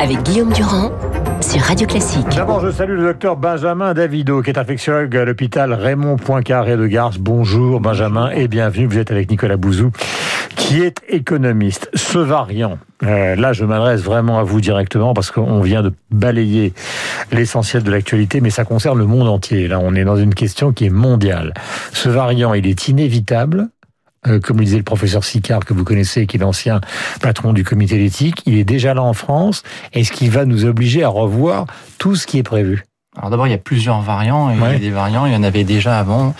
avec Guillaume Durand sur Radio Classique. D'abord, je salue le docteur Benjamin Davido, qui est infectiologue à l'hôpital Raymond Poincaré de Garges. Bonjour Benjamin et bienvenue. Vous êtes avec Nicolas Bouzou, qui est économiste. Ce variant, euh, là je m'adresse vraiment à vous directement parce qu'on vient de balayer l'essentiel de l'actualité, mais ça concerne le monde entier. Là, on est dans une question qui est mondiale. Ce variant, il est inévitable euh, comme le disait le professeur Sicard, que vous connaissez, qui est l'ancien patron du comité d'éthique, il est déjà là en France. Est-ce qu'il va nous obliger à revoir tout ce qui est prévu? Alors d'abord, il y a plusieurs variants, il y a des variants, il y en avait déjà avant,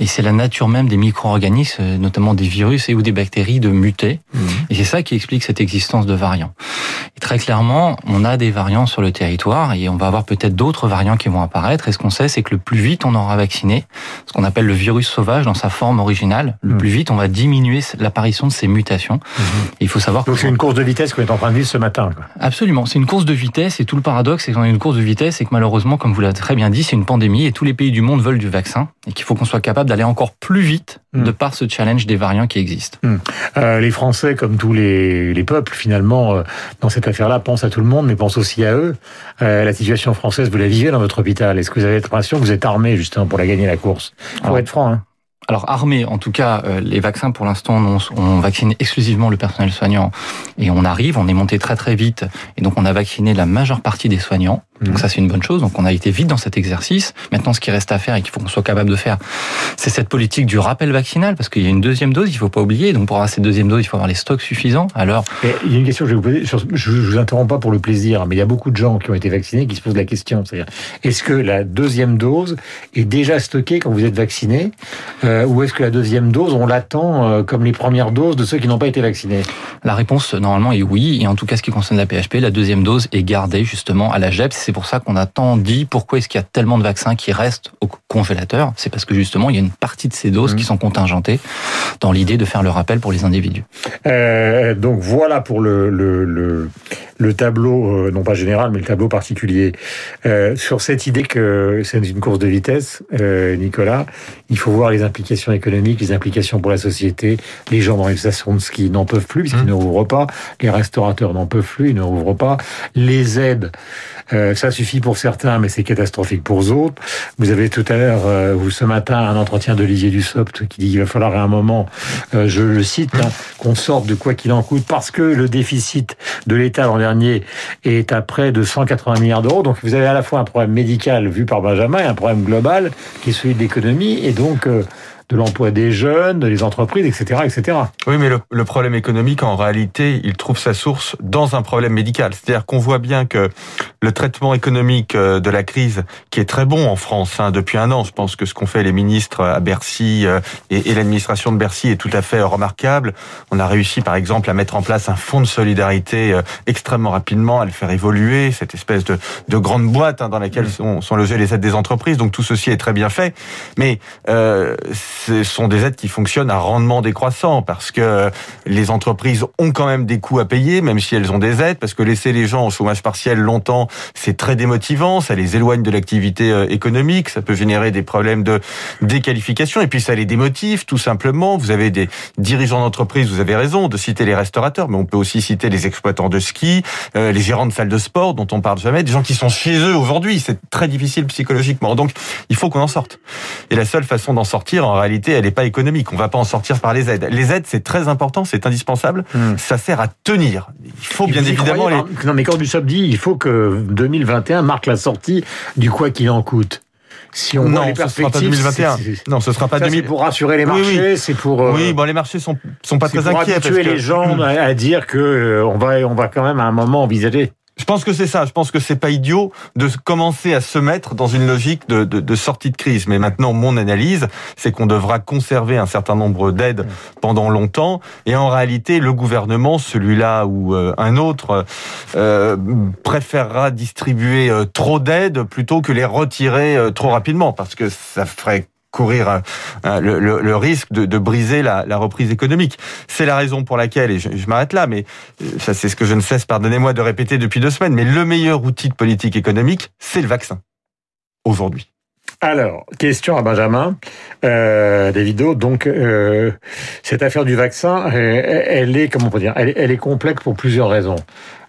et c'est la nature même des micro-organismes, notamment des virus et ou des bactéries, de muter. Mmh. Et c'est ça qui explique cette existence de variants. Et très clairement, on a des variants sur le territoire, et on va avoir peut-être d'autres variants qui vont apparaître. Et ce qu'on sait, c'est que le plus vite on aura vacciné, ce qu'on appelle le virus sauvage dans sa forme originale, le mmh. plus vite on va diminuer l'apparition de ces mutations. Mmh. il faut savoir. Donc c'est une course de vitesse qu'on est en train de vivre ce matin. Quoi. Absolument, c'est une course de vitesse, et tout le paradoxe, c'est qu'on a une course de vitesse, et que malheureusement, comme vous l'avez très bien dit, c'est une pandémie et tous les pays du monde veulent du vaccin et qu'il faut qu'on soit capable d'aller encore plus vite hmm. de par ce challenge des variants qui existent. Hmm. Euh, les Français, comme tous les, les peuples, finalement, euh, dans cette affaire-là, pensent à tout le monde, mais pensent aussi à eux. Euh, la situation française, vous la vivez dans votre hôpital. Est-ce que vous avez l'impression que vous êtes armé justement pour la gagner la course? Pour être franc. Hein. Alors armé, en tout cas, euh, les vaccins pour l'instant, on, on, vaccine exclusivement le personnel soignant et on arrive, on est monté très très vite et donc on a vacciné la majeure partie des soignants. Donc mhm. ça c'est une bonne chose. Donc on a été vite dans cet exercice. Maintenant, ce qui reste à faire et qu'il faut qu'on soit capable de faire, c'est cette politique du rappel vaccinal parce qu'il y a une deuxième dose, il faut pas oublier. Donc pour avoir cette deuxième dose, il faut avoir les stocks suffisants. Alors il y a une question que je vais vous poser. Je, je vous interromps pas pour le plaisir, mais il y a beaucoup de gens qui ont été vaccinés qui se posent la question, c'est-à-dire est-ce que la deuxième dose est déjà stockée quand vous êtes vacciné? Euh, ou est-ce que la deuxième dose, on l'attend euh, comme les premières doses de ceux qui n'ont pas été vaccinés? La réponse, normalement, est oui. Et en tout cas, ce qui concerne la PHP, la deuxième dose est gardée justement à la GEP. C'est pour ça qu'on a tant dit pourquoi est-ce qu'il y a tellement de vaccins qui restent au congélateur. C'est parce que justement, il y a une partie de ces doses mmh. qui sont contingentées dans l'idée de faire le rappel pour les individus. Euh, donc voilà pour le, le, le, tableau, euh, non pas général, mais le tableau particulier. Euh, sur cette idée que c'est une course de vitesse, euh, Nicolas, il faut voir les implications économiques, les implications pour la société. Les gens dans les stations de ski n'en peuvent plus puisqu'ils mmh. ne rouvrent pas. Les restaurateurs n'en peuvent plus, ils ne rouvrent pas. Les aides, euh, ça suffit pour certains, mais c'est catastrophique pour d'autres. Vous avez tout à l'heure, euh, vous ce matin, un entretien d'Olivier Dussopt qui dit qu'il va falloir à un moment, euh, je le cite, hein, qu'on sorte de quoi qu'il en coûte parce que le déficit de l'État l'an est à près de 180 milliards d'euros. Donc vous avez à la fois un problème médical vu par Benjamin et un problème global qui est celui de l'économie. Et donc de l'emploi des jeunes, des entreprises, etc., etc. Oui, mais le, le, problème économique, en réalité, il trouve sa source dans un problème médical. C'est-à-dire qu'on voit bien que le traitement économique euh, de la crise, qui est très bon en France hein, depuis un an, je pense que ce qu'ont fait les ministres à Bercy euh, et, et l'administration de Bercy est tout à fait remarquable. On a réussi, par exemple, à mettre en place un fonds de solidarité euh, extrêmement rapidement, à le faire évoluer, cette espèce de, de grande boîte hein, dans laquelle sont, sont logées les aides des entreprises. Donc tout ceci est très bien fait. Mais euh, ce sont des aides qui fonctionnent à rendement décroissant parce que les entreprises ont quand même des coûts à payer, même si elles ont des aides, parce que laisser les gens au chômage partiel longtemps, c'est très démotivant, ça les éloigne de l'activité euh, économique, ça peut générer des problèmes de déqualification, et puis ça les démotive tout simplement. Vous avez des dirigeants d'entreprise, vous avez raison de citer les restaurateurs, mais on peut aussi citer les exploitants de ski, euh, les gérants de salles de sport dont on parle jamais, des gens qui sont chez eux aujourd'hui, c'est très difficile psychologiquement. Donc il faut qu'on en sorte. Et la seule façon d'en sortir, en réalité, elle n'est pas économique. On va pas en sortir par les aides. Les aides, c'est très important, c'est indispensable. Hmm. Ça sert à tenir. Il faut bien évidemment. Les... Non, mais quand du dit, il faut que 2021 marque la sortie du quoi qu'il en coûte. Si on non, les ce sera pas 2021. Non, ce sera pas 2000. pour rassurer les marchés, oui, oui. c'est pour. Euh, oui, bon, les marchés sont sont pas très pour inquiets. Habituer parce que... les gens à dire que euh, on va on va quand même à un moment envisager je pense que c'est ça. Je pense que c'est pas idiot de commencer à se mettre dans une logique de, de, de sortie de crise. Mais maintenant, mon analyse, c'est qu'on devra conserver un certain nombre d'aides pendant longtemps. Et en réalité, le gouvernement, celui-là ou euh, un autre, euh, préférera distribuer euh, trop d'aides plutôt que les retirer euh, trop rapidement, parce que ça ferait courir le, le, le, risque de, briser la, reprise économique. C'est la raison pour laquelle, et je, m'arrête là, mais euh, ça c'est ce que je ne cesse, pardonnez-moi, de répéter depuis deux semaines, mais le meilleur outil de politique économique, c'est le vaccin. Aujourd'hui. Alors, question à Benjamin euh, Davido. Donc, euh, cette affaire du vaccin, elle, est, comment on peut dire, elle, est complexe pour plusieurs raisons.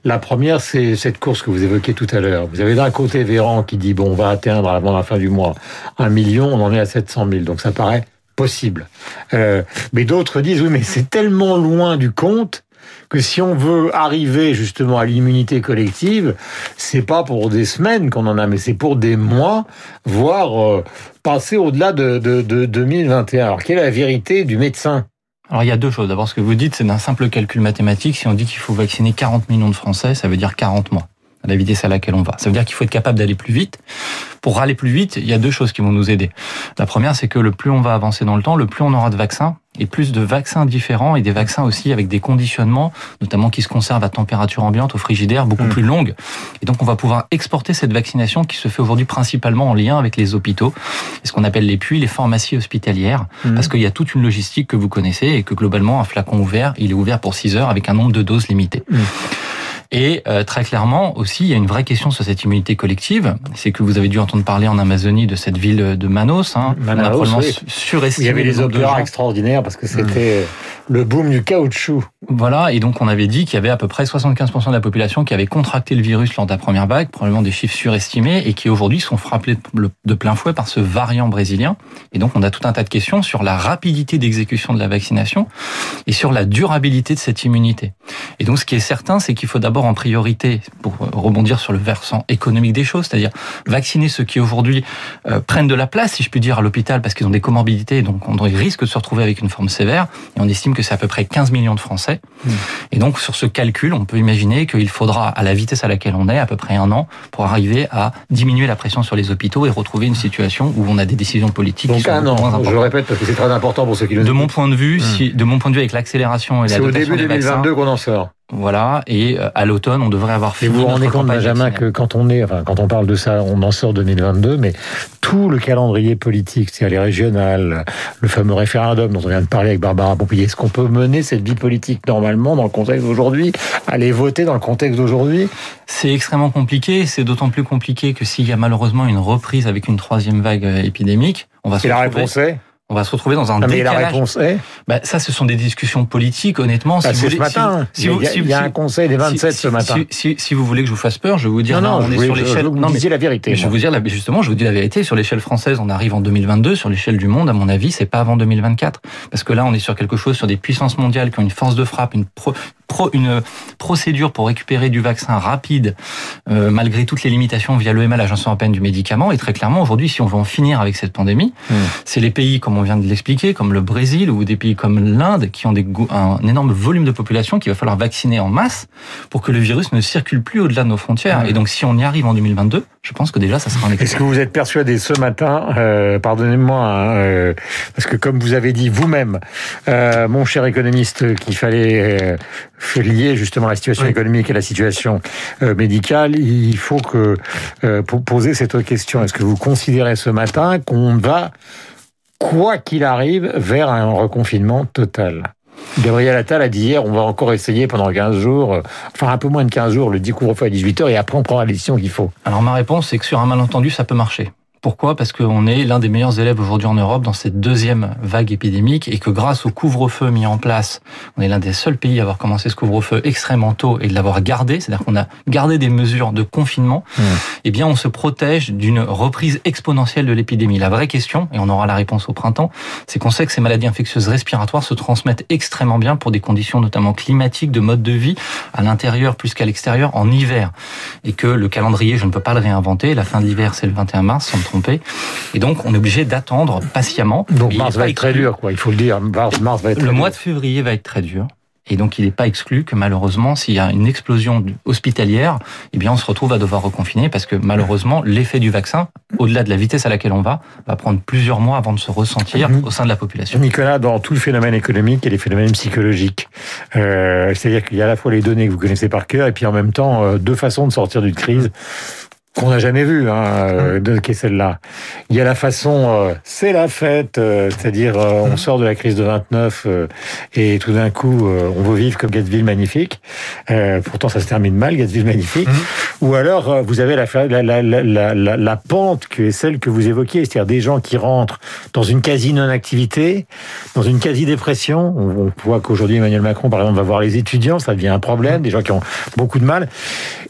La première, c'est cette course que vous évoquiez tout à l'heure. Vous avez d'un côté Véran qui dit bon, on va atteindre avant la fin du mois un million, on en est à 700 000. Donc, ça paraît possible. Euh, mais d'autres disent oui, mais c'est tellement loin du compte que si on veut arriver justement à l'immunité collective, c'est pas pour des semaines qu'on en a, mais c'est pour des mois, voire euh, passer au-delà de, de, de 2021. Alors quelle est la vérité du médecin? Alors il y a deux choses. D'abord, ce que vous dites, c'est d'un simple calcul mathématique. Si on dit qu'il faut vacciner 40 millions de Français, ça veut dire 40 mois à la vitesse à laquelle on va. Ça veut dire qu'il faut être capable d'aller plus vite. Pour aller plus vite, il y a deux choses qui vont nous aider. La première, c'est que le plus on va avancer dans le temps, le plus on aura de vaccins et plus de vaccins différents et des vaccins aussi avec des conditionnements, notamment qui se conservent à température ambiante, au frigidaire, beaucoup mmh. plus longues. Et donc on va pouvoir exporter cette vaccination qui se fait aujourd'hui principalement en lien avec les hôpitaux, ce qu'on appelle les puits, les pharmacies hospitalières, mmh. parce qu'il y a toute une logistique que vous connaissez et que globalement un flacon ouvert, il est ouvert pour 6 heures avec un nombre de doses limité. Mmh. Et euh, très clairement aussi, il y a une vraie question sur cette immunité collective. C'est que vous avez dû entendre parler en Amazonie de cette ville de Manos. Hein, Manaus, oui. surestimé. Il y avait les opéras extraordinaires parce que c'était le boom du caoutchouc. Voilà, et donc on avait dit qu'il y avait à peu près 75% de la population qui avait contracté le virus lors de la première vague, probablement des chiffres surestimés, et qui aujourd'hui sont frappés de plein fouet par ce variant brésilien. Et donc on a tout un tas de questions sur la rapidité d'exécution de la vaccination et sur la durabilité de cette immunité. Et donc ce qui est certain, c'est qu'il faut d'abord en priorité, pour rebondir sur le versant économique des choses, c'est-à-dire vacciner ceux qui aujourd'hui euh, prennent de la place, si je puis dire, à l'hôpital parce qu'ils ont des comorbidités, donc on risque de se retrouver avec une forme sévère, et on estime que c'est à peu près 15 millions de Français. Hmm. Et donc, sur ce calcul, on peut imaginer qu'il faudra, à la vitesse à laquelle on est, à peu près un an, pour arriver à diminuer la pression sur les hôpitaux et retrouver une situation où on a des décisions politiques. Donc un an, je répète parce que c'est très important pour ceux qui le De mon point de vue, hmm. si, de mon point de vue, avec l'accélération et la C'est au début 2022 qu'on en sort. Voilà, et euh, à l'automne, on devrait avoir fini. Et vous vous rendez compte, Benjamin, que quand on est, enfin, quand on parle de ça, on en sort 2022, mais tout le calendrier politique, c'est-à-dire les régionales, le fameux référendum dont on vient de parler avec Barbara Pompili, est-ce qu'on peut mener cette vie politique normalement dans le contexte d'aujourd'hui, aller voter dans le contexte d'aujourd'hui? C'est extrêmement compliqué. C'est d'autant plus compliqué que s'il y a malheureusement une reprise avec une troisième vague euh, épidémique, on va. Et la réponse est? On va se retrouver dans un décalage. Mais la réponse est bah, Ça, ce sont des discussions politiques, honnêtement. Bah, si vous ce matin. Si, il, y a, il y a un conseil des 27 ce matin. Si, vous voulez que je vous fasse peur, je vais vous dire, non, non, on est sur l'échelle... Non, mais la vérité. je vais vous dire, justement, je vous dis la vérité. Sur l'échelle française, on arrive en 2022. Sur l'échelle du monde, à mon avis, c'est pas avant 2024. Parce que là, on est sur quelque chose, sur des puissances mondiales qui ont une force de frappe, une, une procédure pour récupérer du vaccin rapide, euh, malgré toutes les limitations via l'EMA, l'Agence européenne du médicament. Et très clairement, aujourd'hui, si on veut en finir avec cette pandémie, hmm. c'est les pays, comme on vient de l'expliquer, comme le Brésil ou des pays comme l'Inde, qui ont des, un énorme volume de population qu'il va falloir vacciner en masse pour que le virus ne circule plus au-delà de nos frontières. Hmm. Et donc, si on y arrive en 2022, je pense que déjà, ça sera un Est-ce que vous êtes persuadé ce matin, euh, pardonnez-moi, hein, euh, parce que comme vous avez dit vous-même, euh, mon cher économiste, qu'il fallait lier justement la situation économique et la situation euh, médicale, il faut que euh, pour poser cette question, est-ce que vous considérez ce matin qu'on va, quoi qu'il arrive, vers un reconfinement total? Gabriel Attal a dit hier, on va encore essayer pendant 15 jours, euh, enfin un peu moins de 15 jours, le couvre-feu à 18h et après on prendra la décision qu'il faut. Alors ma réponse, c'est que sur un malentendu, ça peut marcher. Pourquoi? Parce qu'on est l'un des meilleurs élèves aujourd'hui en Europe dans cette deuxième vague épidémique et que grâce au couvre-feu mis en place, on est l'un des seuls pays à avoir commencé ce couvre-feu extrêmement tôt et de l'avoir gardé, c'est-à-dire qu'on a gardé des mesures de confinement, mmh. eh bien on se protège d'une reprise exponentielle de l'épidémie. La vraie question, et on aura la réponse au printemps, c'est qu'on sait que ces maladies infectieuses respiratoires se transmettent extrêmement bien pour des conditions notamment climatiques, de mode de vie, à l'intérieur plus qu'à l'extérieur, en hiver. Et que le calendrier, je ne peux pas le réinventer, la fin de l'hiver c'est le 21 mars, Et donc, on est obligé d'attendre patiemment. Donc, mars va être très dur, quoi. Il faut le dire. Mars, va être Le mois de février va être très dur. Et donc, il n'est pas exclu que malheureusement, s'il y a une explosion hospitalière, eh bien, on se retrouve à devoir reconfiner parce que malheureusement, l'effet du vaccin, au-delà de la vitesse à laquelle on va, va prendre plusieurs mois avant de se ressentir au sein de la population. Nicolas, dans tout le phénomène économique, il y a les phénomènes psychologiques. Euh, C'est-à-dire qu'il y a à la fois les données que vous connaissez par cœur et puis en même temps, euh, deux façons de sortir d'une crise qu'on n'a jamais vue, hein, euh, de, qui est celle-là. Il y a la façon, euh, c'est la fête, euh, c'est-à-dire on mm. sort de la crise de 29 et tout d'un coup on veut vivre comme Gatsville magnifique. pourtant ça se termine mal, Gatsville magnifique. Ou alors vous avez la, la, la, la, la pente qui est celle que vous évoquiez, c'est-à-dire des gens qui rentrent dans une quasi non-activité, dans une quasi dépression. On, voit qu'aujourd'hui Emmanuel Macron par exemple va voir les étudiants, ça devient un problème, des gens qui ont beaucoup de mal.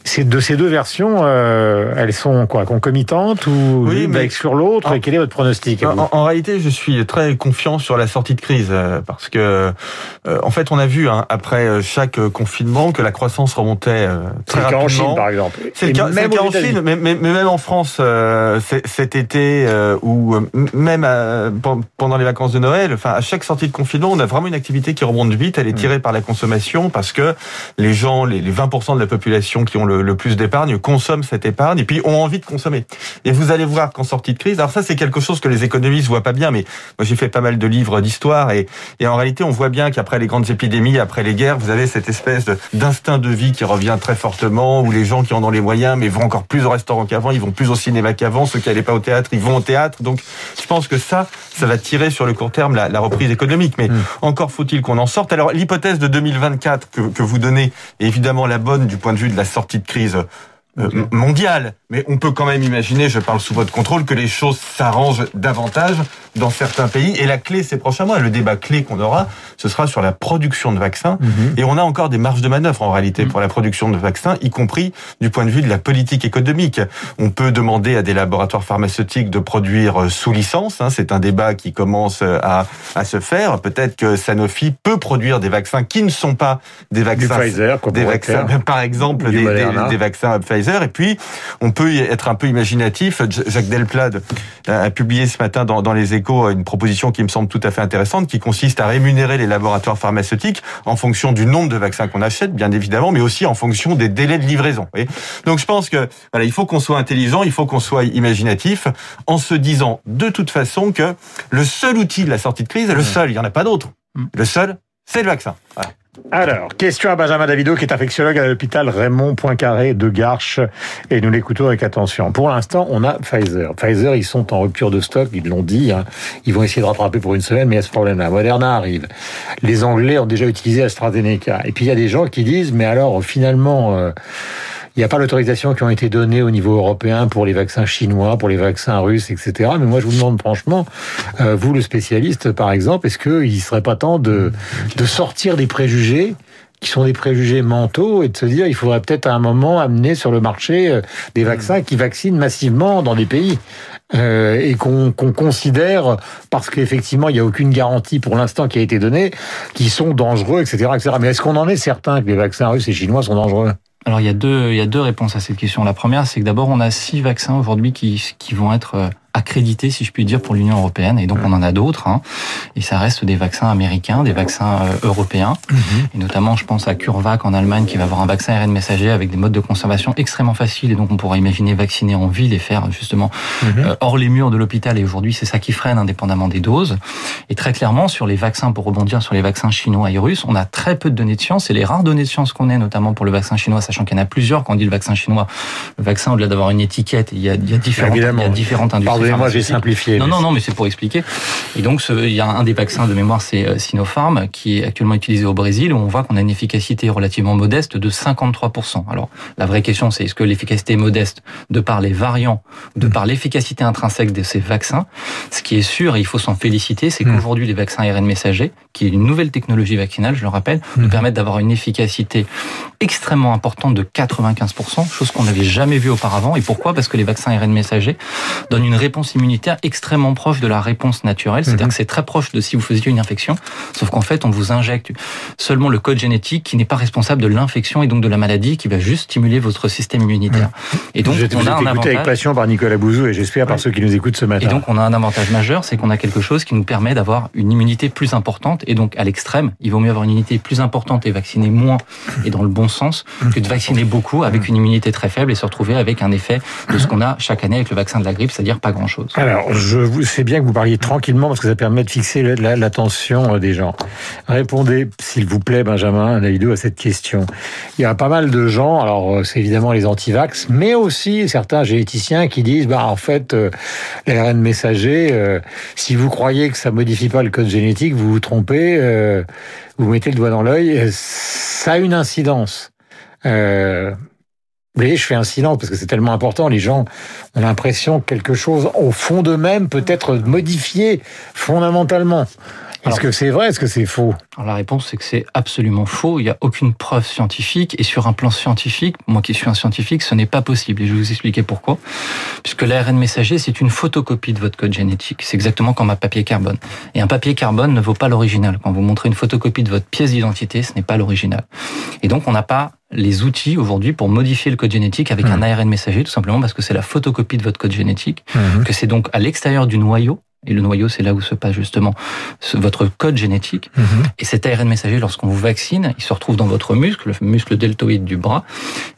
C'est de ces deux versions elles sont quoi concomitantes ou oui, l'une va exclure l'autre? Et quel est votre pronostic en, réalité, je suis très confiant sur la sortie de crise euh, parce que euh, en fait, on a vu hein, après euh, chaque confinement que la croissance remontait très rapidement. en Chine, par exemple. C'est le cas, en Chine, mais, mais, même en France cet été ou même pendant les vacances de Noël. Enfin, à chaque sortie de confinement, on a vraiment une activité qui remonte vite. Elle est mm. tirée par la consommation parce que les gens, les, 20% de la population qui ont le, le plus d'épargne consomment cette épargne puis ont envie de consommer. Et vous allez voir qu'en sortie de crise, alors ça c'est quelque chose que les économistes voient pas bien, mais moi j'ai fait pas mal de livres d'histoire et, et en réalité on voit bien qu'après les grandes épidémies, après les guerres, vous avez cette espèce d'instinct de, vie qui revient très fortement, où les gens qui en ont les moyens, mais vont encore plus au restaurant qu'avant, ils vont plus au cinéma qu'avant, ceux qui n'allaient pas au théâtre, ils vont au théâtre. Donc je pense que ça, ça va tirer sur le court terme la, la reprise économique. Mais hmm. encore faut-il qu'on en sorte. Alors l'hypothèse de 2024 que, que vous donnez est évidemment la bonne du point de vue de la sortie de crise euh, mondiale. Mais on peut quand même imaginer, je parle sous votre contrôle, que les choses s'arrangent davantage dans certains pays. Et la clé ces prochains mois, le débat clé qu'on aura, ce sera sur la production de vaccins. Mhm. Et on a encore des marges de manœuvre en réalité mhm. pour la production de vaccins, y compris du point de vue de la politique économique. On peut demander à des laboratoires pharmaceutiques de produire euh, sous licence. Hein. C'est un débat qui commence euh, à, à se faire. Peut-être que Sanofi peut produire des vaccins qui ne sont pas des vaccins, Pfizer, des vaccins, par exemple des, des, des vaccins Pfizer et puis, on peut être un peu imaginatif. Jacques Delplade a publié ce matin dans, dans les échos une proposition qui me semble tout à fait intéressante, qui consiste à rémunérer les laboratoires pharmaceutiques en fonction du nombre de vaccins qu'on achète, bien évidemment, mais aussi en fonction des délais de livraison. Donc je pense que voilà, il faut qu'on soit intelligent, il faut qu'on soit imaginatif, en se disant de toute façon que le seul outil de la sortie de crise, le seul, il n'y en a pas d'autre. Mmh. Le seul, c'est le vaccin. Voilà. Alors, question à Benjamin Davido, qui est infectiologue à l'hôpital Raymond Poincaré de Garches, et nous l'écoutons avec attention. Pour l'instant, on a Pfizer. Pfizer, ils sont en rupture de stock, ils l'ont dit. Hein. Ils vont essayer de rattraper pour une semaine, mais il y a ce problème-là. Moderna arrive. Les Anglais ont déjà utilisé AstraZeneca. Et puis il y a des gens qui disent, mais alors finalement. Euh, il n'y a pas l'autorisation qui ont été données au niveau européen pour les vaccins chinois, pour les vaccins russes, etc. Mais moi, je vous demande franchement, euh, vous le spécialiste, par exemple, est-ce qu'il ne serait pas temps de, de sortir des préjugés qui sont des préjugés mentaux et de se dire il faudrait peut-être à un moment amener sur le marché euh, des vaccins qui vaccinent massivement dans des pays euh, et qu'on considère parce qu'effectivement il n'y a aucune garantie pour l'instant qui a été donnée qui sont dangereux etc etc mais est-ce qu'on en est certain que les vaccins russes et chinois sont dangereux? Alors il y a deux il y a deux réponses à cette question. La première, c'est que d'abord on a six vaccins aujourd'hui qui qui vont être euh, accrédité, si je puis dire, pour l'Union européenne. Et donc, on en a d'autres. Hein. Et ça reste des vaccins américains, des vaccins euh, européens. Mhm. Et notamment, je pense à CureVac en Allemagne, qui va avoir un vaccin ARN messager avec des modes de conservation extrêmement faciles. Et donc, on pourra imaginer vacciner en ville et faire justement mhm. euh, hors les murs de l'hôpital. Et aujourd'hui, c'est ça qui freine, indépendamment des doses. Et très clairement, sur les vaccins, pour rebondir sur les vaccins chinois et russes, on a très peu de données de science. Et les rares données de science qu'on ait, notamment pour le vaccin chinois, sachant qu'il y en a plusieurs, quand on dit le vaccin chinois, le vaccin, au-delà d'avoir une étiquette, il y a, il y a différentes, il y a différentes industries moi j'ai simplifié. Non, non, non, mais c'est pour expliquer. Et donc, il y a un des vaccins de mémoire, c'est euh, Sinopharm, qui est actuellement utilisé au Brésil, où on voit qu'on a une efficacité relativement modeste de 53%. Alors, la vraie question, c'est est-ce que l'efficacité est modeste de par les variants, de par l'efficacité intrinsèque de ces vaccins? Ce qui est sûr, et il faut s'en féliciter, c'est hmm. qu'aujourd'hui, les vaccins ARN messagers, qui est une nouvelle technologie vaccinale, je le rappelle, nous hmm. permettent d'avoir une efficacité extrêmement importante de 95%, chose qu'on n'avait jamais vue auparavant. Et pourquoi? Parce que les vaccins ARN messagers donnent une réponse immunitaire extrêmement proche de la réponse naturelle, c'est-à-dire mhm. que c'est très proche de si vous faisiez une infection, sauf qu'en fait on vous injecte seulement le code génétique qui n'est pas responsable de l'infection et donc de la maladie, qui va juste stimuler votre système immunitaire. Mhm. Et donc on a un avantage avec passion par Nicolas Bouzou et j'espère par ceux qui nous écoutent ce matin. Et donc on a un avantage majeur, c'est qu'on a quelque chose qui nous permet d'avoir une immunité plus importante et donc à l'extrême, il vaut mieux avoir une immunité plus importante et vacciner moins et dans le bon sens que de vacciner beaucoup avec une immunité très faible et se retrouver avec un effet de ce qu'on a chaque année avec le vaccin de la grippe, c'est-à-dire pas Alors, je sais bien que vous parliez tranquillement parce que ça permet de fixer l'attention euh, des gens. Répondez, s'il vous plaît, Benjamin Davido, à cette question. Il y a pas mal de gens, alors euh, c'est évidemment les antivax, mais aussi certains généticiens qui disent, bah en fait, euh, l'ARN messager, si vous croyez que ça modifie pas le code génétique, vous vous trompez, vous mettez le doigt dans l'œil, ça a une incidence. Euh, voyez, je fais un silence parce que c'est tellement important. Les gens ont l'impression que quelque chose au fond d'eux-mêmes peut être modifié fondamentalement. Est-ce que c'est vrai Est-ce que c'est faux? Alors la réponse c'est que c'est absolument faux. Il n'y a aucune preuve scientifique et sur un plan scientifique, moi qui suis un scientifique, ce n'est pas possible. Et je vais vous expliquer pourquoi. Puisque l'ARN messager c'est une photocopie de votre code génétique. C'est exactement comme un papier carbone. Et un papier carbone ne vaut pas l'original. Quand vous montrez une photocopie de votre pièce d'identité, ce n'est pas l'original. Et donc on n'a pas les outils aujourd'hui pour modifier le code génétique avec un ARN messager, tout simplement parce que c'est la photocopie de votre code génétique, mmh. que c'est donc à l'extérieur du noyau et le noyau, c'est là où se passe justement votre code génétique. Mhm. Et cet ARN messager, lorsqu'on vous vaccine, il se retrouve dans votre muscle, le muscle deltoïde du bras,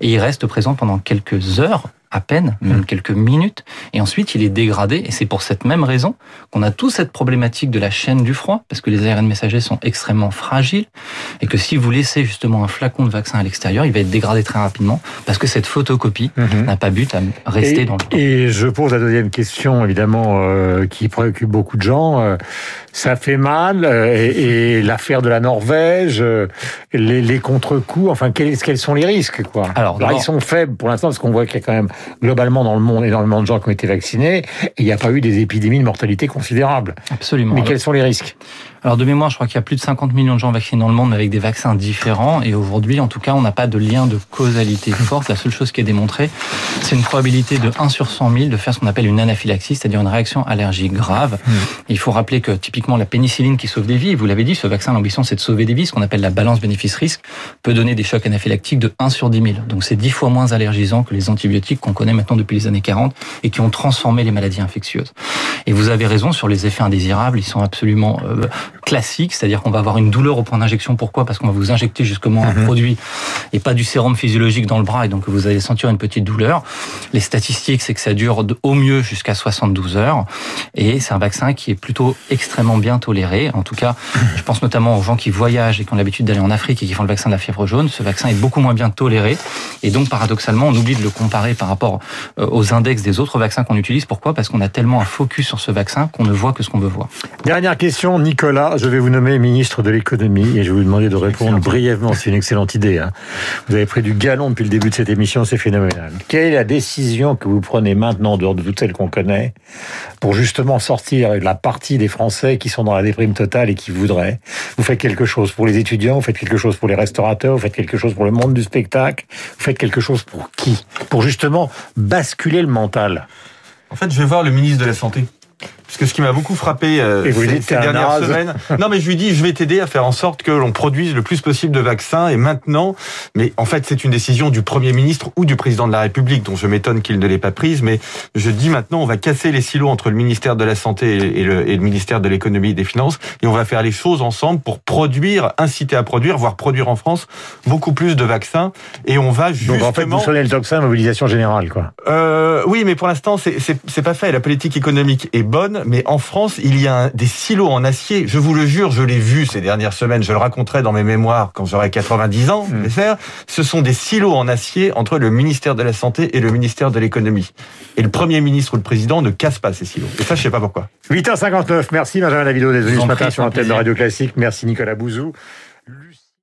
et il reste présent pendant quelques heures à peine, même quelques minutes, et ensuite il est dégradé, et c'est pour cette même raison qu'on a toute cette problématique de la chaîne du froid, parce que les ARN messagers sont extrêmement fragiles, et que si vous laissez justement un flacon de vaccin à l'extérieur, il va être dégradé très rapidement, parce que cette photocopie mhm. n'a pas but à rester dans le temps. Et je pose la deuxième question, évidemment, euh, qui préoccupe beaucoup de gens. Euh, ça fait mal, euh, et, l'affaire de la Norvège, les, les contre-coups, enfin, quels, quels, sont les risques quoi? Alors, ils sont faibles pour l'instant, parce qu'on voit qu'il y a quand même globalement dans le monde énormément de gens qui ont été vaccinés et il n'y a pas eu des épidémies de mortalité considérables. Absolument. Mais quels sont les risques? Alors de mémoire, je crois qu'il y a plus de 50 millions de gens vaccinés dans le monde, mais avec des vaccins différents. Et aujourd'hui, en tout cas, on n'a pas de lien de causalité forte. La seule chose qui est démontrée, c'est une probabilité de 1 sur 100 000 de faire ce qu'on appelle une anaphylaxie, c'est-à-dire une réaction allergique grave. Mmh. Il faut rappeler que typiquement la pénicilline qui sauve des vies, vous l'avez dit, ce vaccin, l'ambition c'est de sauver des vies, ce qu'on appelle la balance bénéfice-risque, peut donner des chocs anaphylactiques de 1 sur 10 000. Donc c'est 10 fois moins allergisant que les antibiotiques qu'on connaît maintenant depuis les années 40 et qui ont transformé les maladies infectieuses. Et vous avez raison sur les effets indésirables, ils sont absolument euh, classiques, c'est-à-dire qu'on va avoir une douleur au point d'injection. Pourquoi? Parce qu'on va vous injecter justement un mhm. produit et pas du sérum physiologique dans le bras, et donc vous allez sentir une petite douleur. Les statistiques, c'est que ça dure au mieux jusqu'à 72 heures, et c'est un vaccin qui est plutôt extrêmement bien toléré. En tout cas, je pense notamment aux gens qui voyagent et qui ont l'habitude d'aller en Afrique et qui font le vaccin de la fièvre jaune. Ce vaccin est beaucoup moins bien toléré, et donc paradoxalement, on oublie de le comparer par rapport euh, aux index des autres vaccins qu'on utilise. Pourquoi? Parce qu'on a tellement un focus sur ce vaccin qu'on ne voit que ce qu'on veut voir. Dernière question, Nicolas. Je vais vous nommer ministre de l'économie et je vais vous demander de répondre brièvement. C'est une excellente idée. Hein. Vous avez pris du galon depuis le début de cette émission, c'est phénoménal. Quelle est la décision que vous prenez maintenant, dehors de toutes celles qu'on connaît, pour justement sortir la partie des Français qui sont dans la déprime totale et qui voudraient? Vous faites quelque chose pour les étudiants, vous faites quelque chose pour les restaurateurs, vous faites quelque chose pour le monde du spectacle, vous faites quelque chose pour qui? Pour justement basculer le mental. En fait, je vais voir le ministre de la Santé. Parce que ce qui m'a beaucoup frappé euh, ces, dernières semaines. Non, mais je lui dis, je vais t'aider à faire en sorte que l'on produise le plus possible de vaccins. Et maintenant, mais en fait, c'est une décision du Premier ministre ou du Président de la République, dont je m'étonne qu'il ne l'ait pas prise. Mais je dis maintenant, on va casser les silos entre le ministère de la Santé et le, et le ministère de l'Économie et des Finances. Et on va faire les choses ensemble pour produire, inciter à produire, voire produire en France beaucoup plus de vaccins. Et on va justement... Donc en fait, vous sonnez le toxin mobilisation générale, quoi. Euh, oui, mais pour l'instant, c'est pas fait. La politique économique est bonne mais en France, il y a des silos en acier. Je vous le jure, je l'ai vu ces dernières semaines. Je le raconterai dans mes mémoires quand j'aurai 90 ans. Mmh. Ce sont des silos en acier entre le ministère de la Santé et le ministère de l'Économie. Et le Premier ministre ou le Président ne casse pas ces silos. Et ça, je sais pas pourquoi. 8h59. Merci Benjamin Davido venu ce matin sur un thème de Radio Classique. Merci Nicolas Bouzou.